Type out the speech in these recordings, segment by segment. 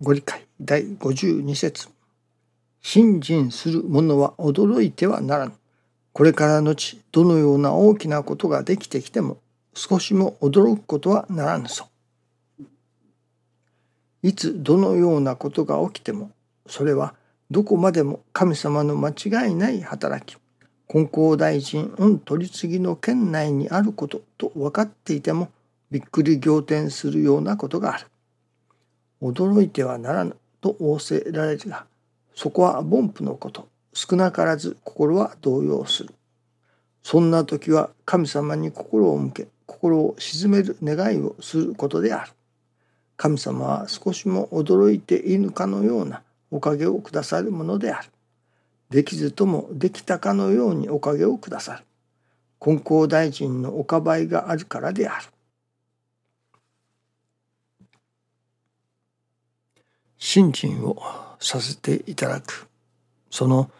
ご理解第52節信心する者は驚いてはならぬ。これからのちどのような大きなことができてきても少しも驚くことはならぬぞ。いつどのようなことが起きてもそれはどこまでも神様の間違いない働き金光大臣御取り次ぎの県内にあることと分かっていてもびっくり仰天するようなことがある。驚いてはならぬと仰せられるがそこは凡夫のこと少なからず心は動揺する。そんな時は神様に心を向け心を鎮める願いをすることである。神様は少しも驚いていぬかのようなおかげをくださるものである。できずともできたかのようにおかげをくださる。金光大臣のおかばいがあるからである。信心をさせていただく。その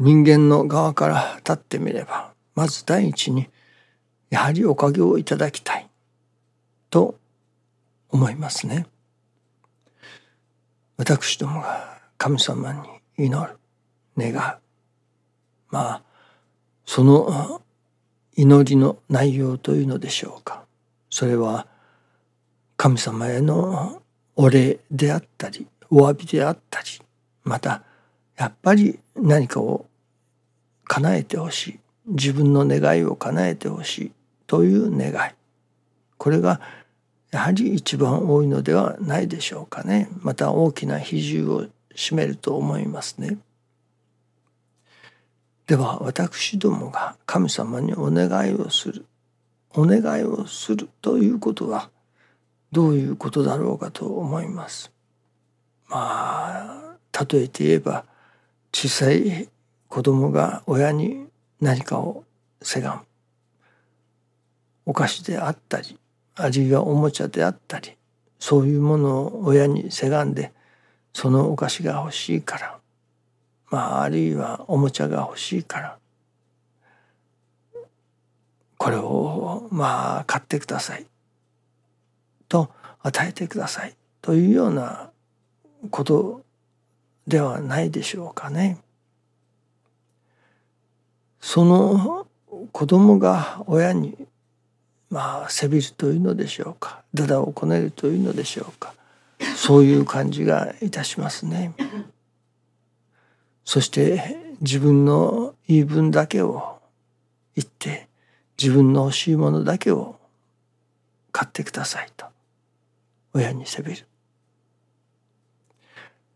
人間の側から立ってみればまず第一にやはりおかげをいただきたい。と思いますね。私どもが神様に祈る願う。まあその祈りの内容というのでしょうか。それは神様へのお礼であったりお詫びであったりまたやっぱり何かを叶えてほしい。自分の願いを叶えてほしい。という願い。これがやはり一番多いのではないでしょうかね。また大きな比重を占めると思いますね。では私どもが神様にお願いをする。お願いをするということはどういうことだろうかと思います。まあ例えて言えば小さい子供が親に何かをせがむお菓子であったりあるいはおもちゃであったりそういうものを親にせがんでそのお菓子が欲しいからまああるいはおもちゃが欲しいからこれをまあ買ってくださいと与えてくださいというようなことではないでしょうかね。その子供が親にまあせびるというのでしょうかだだをこねるというのでしょうかそういう感じがいたしますね。そして自分の言い分だけを言って自分の欲しいものだけを買ってください親にせびる。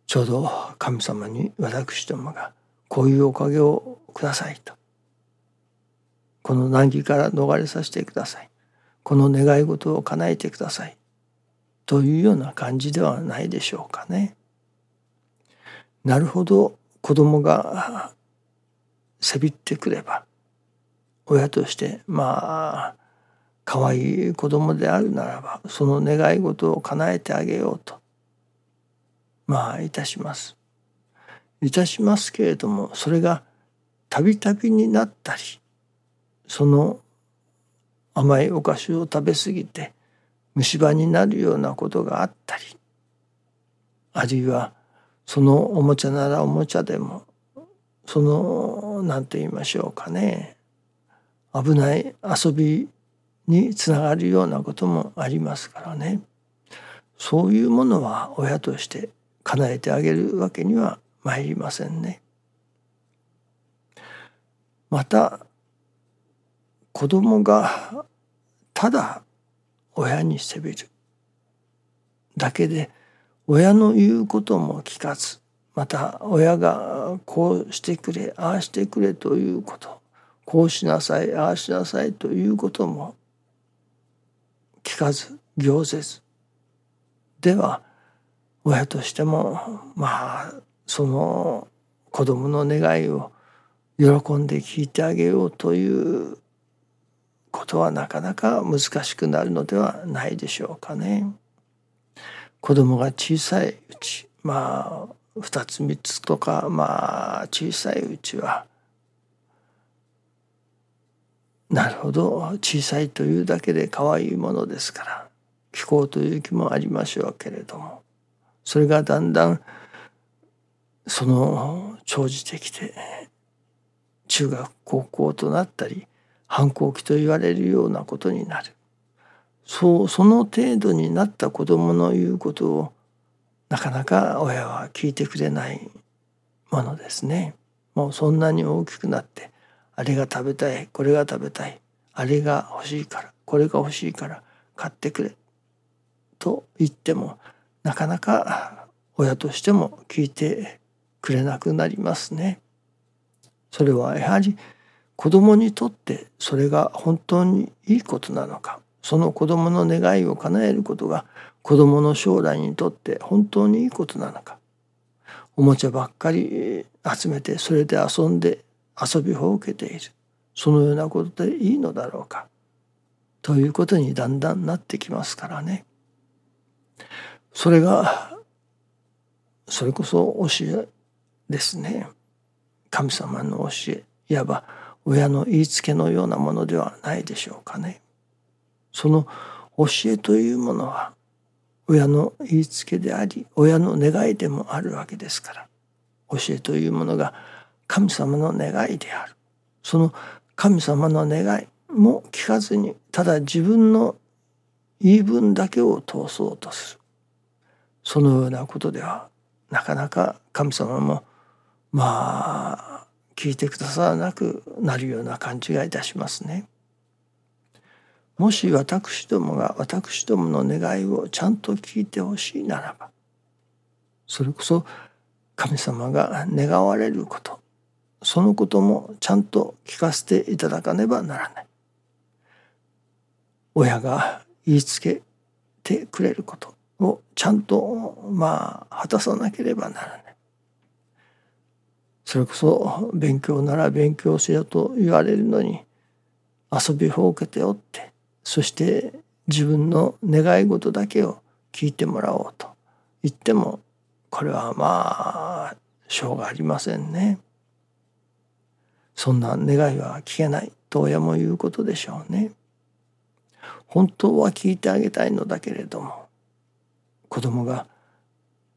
ちょうど神様に私どもがこういうおかげをくださいとこの難儀から逃れさせてくださいこの願い事を叶えてくださいというような感じではないでしょうかね。なるほど子供がせびってくれば親としてまあ可愛い子供であるならばその願い事を叶えてあげようとまあいたします。いたしますけれどもそれがたびたびになったりその甘いお菓子を食べ過ぎて虫歯になるようなことがあったりあるいはそのおもちゃならおもちゃでもその何と言いましょうかね危ない遊びにつながるようなこともありますからねそういうものは親として叶えてあげるわけには参りませんね。また子供がただ親に責めるだけで親の言うことも聞かずまた親がこうしてくれああしてくれということこうしなさいああしなさいということも聞かず行せずでは親としてもまあその子供の願いを喜んで聞いてあげようということはなかなか難しくなるのではないでしょうかね。子供が小さいうちまあ2つ3つとかまあ小さいうちはなるほど。小さいというだけで可愛いものですから。聞こうという気もありましょうけれども。それがだんだんその長じてきて中学高校となったり反抗期と言われるようなことになる。そうその程度になった子供の言うことをなかなか親は聞いてくれないものですね。もうそんなに大きくなってあれが食べたいこれが食べたいあれが欲しいからこれが欲しいから買ってくれと言ってもなかなか親としても聞いてくれなくなりますね。それはやはり子供にとってそれが本当にいいことなのかその子供の願いを叶えることが子供の将来にとって本当にいいことなのかおもちゃばっかり集めてそれで遊んで遊びほうけているそのようなことでいいのだろうかということにだんだんなってきますからね。それがそれこそ教えですね神様の教えいわば親の言いつけのようなものではないでしょうかね。その教えというものは親の言いつけであり親の願いでもあるわけですから教えというものが神様の願いであるその神様の願いも聞かずにただ自分の言い分だけを通そうとするそのようなことではなかなか神様もまあ聞いてくださらなくなるような感じがいたしますね。もし私どもが私どもの願いをちゃんと聞いてほしいならばそれこそ神様が願われることそのこともちゃんと聞かせていただかねばならない親が言いつけてくれることをちゃんとまあ果たさなければならないそれこそ勉強なら勉強せよと言われるのに遊びほうけておってそして自分の願い事だけを聞いてもらおうと言ってもこれはまあしょうがありませんね。そんな願いは聞けないと親も言うことでしょうね。本当は聞いてあげたいのだけれども子供が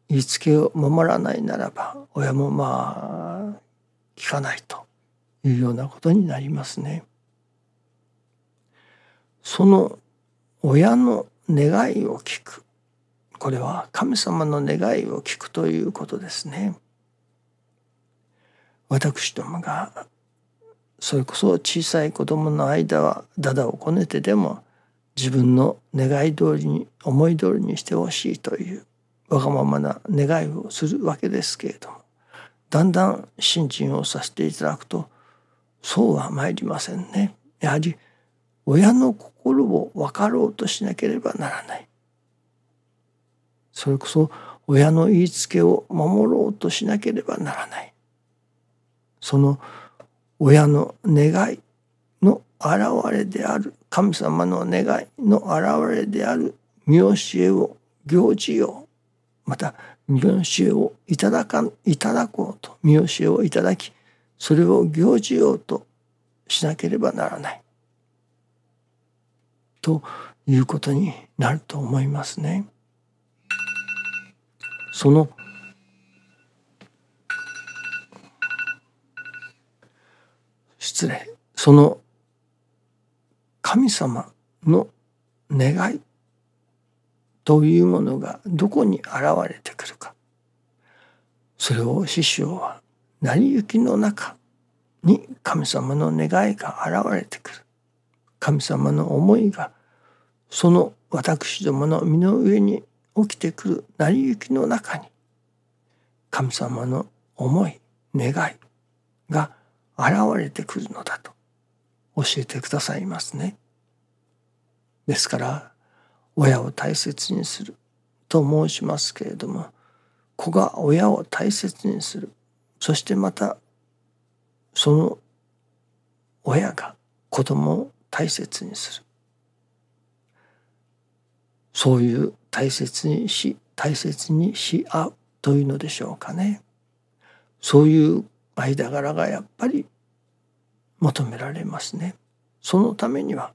言いつけを守らないならば親もまあ聞かないというようなことになりますね。その親の願いを聞くこれは神様の願いを聞くということですね。私どもがそれこそ小さい子供の間はだだをこねてでも自分の願い通りに思い通りにしてほしいというわがままな願いをするわけですけれどもだんだん信心をさせていただくとそうは参りませんね。やはり親の心を分かろうとしなければならないそれこそ親の言いつけを守ろうとしなければならないその親の願いの現れである神様の願いの現れである見教えを行事をまた見教えをいただかいただこうと見教えをいただきそれを行事ようとしなければならないということになると思いますね。その失礼。その神様の願いというものがどこに現れてくるか。それを師匠は成り行きの中に神様の願いが現れてくる。神様の思いがその私どもの身の上に起きてくる。成り行きの中に神様の思い願いが現れてくるのだと教えてくださいますね。ですから親を大切にすると申しますけれども子が親を大切にするそしてまたその親が子供を大切にするそういう大切にし大切にし合うというのでしょうかね。そういう間柄がやっぱり求められますね。そのためには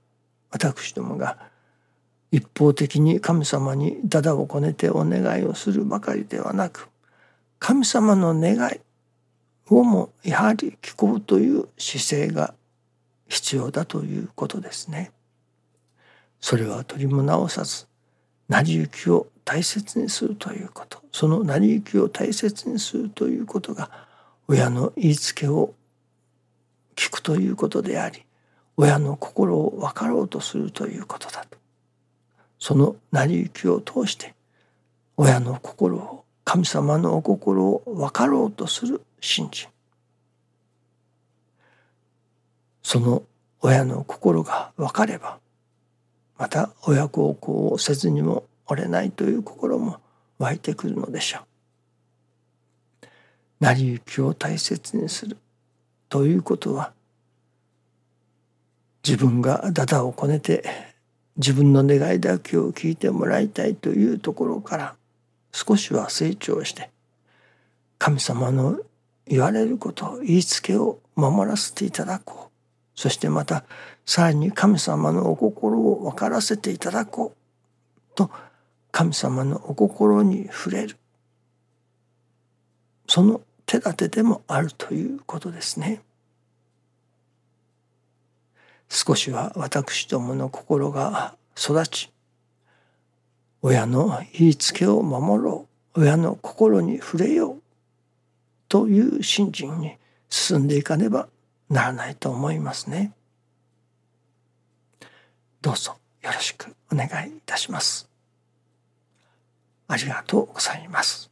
私どもが一方的に神様にだだをこねてお願いをするばかりではなく神様の願いをもやはり聞こうという姿勢が必要だということですね。それは取りも直さず成り行きを大切にするということその成り行きを大切にするということが親の言いつけを聞くということであり親の心を分かろうとするということだとその成り行きを通して親の心を神様のお心を分かろうとする信心その親の心が分かればまた親孝行をせずにもおれないという心も湧いてくるのでしょう。成り行きを大切にする。ということは自分がだだをこねて自分の願いだけを聞いてもらいたいというところから少しは成長して神様の言われること言いつけを守らせていただこう。そしてまたさらに神様のお心を分からせていただこう。と神様のお心に触れる。その手立てでもあるということですね。少しは私どもの心が育ち親の言いつけを守ろう親の心に触れようという信心に進んでいかねばならないと思いますね。どうぞよろしくお願いいたします。ありがとうございます。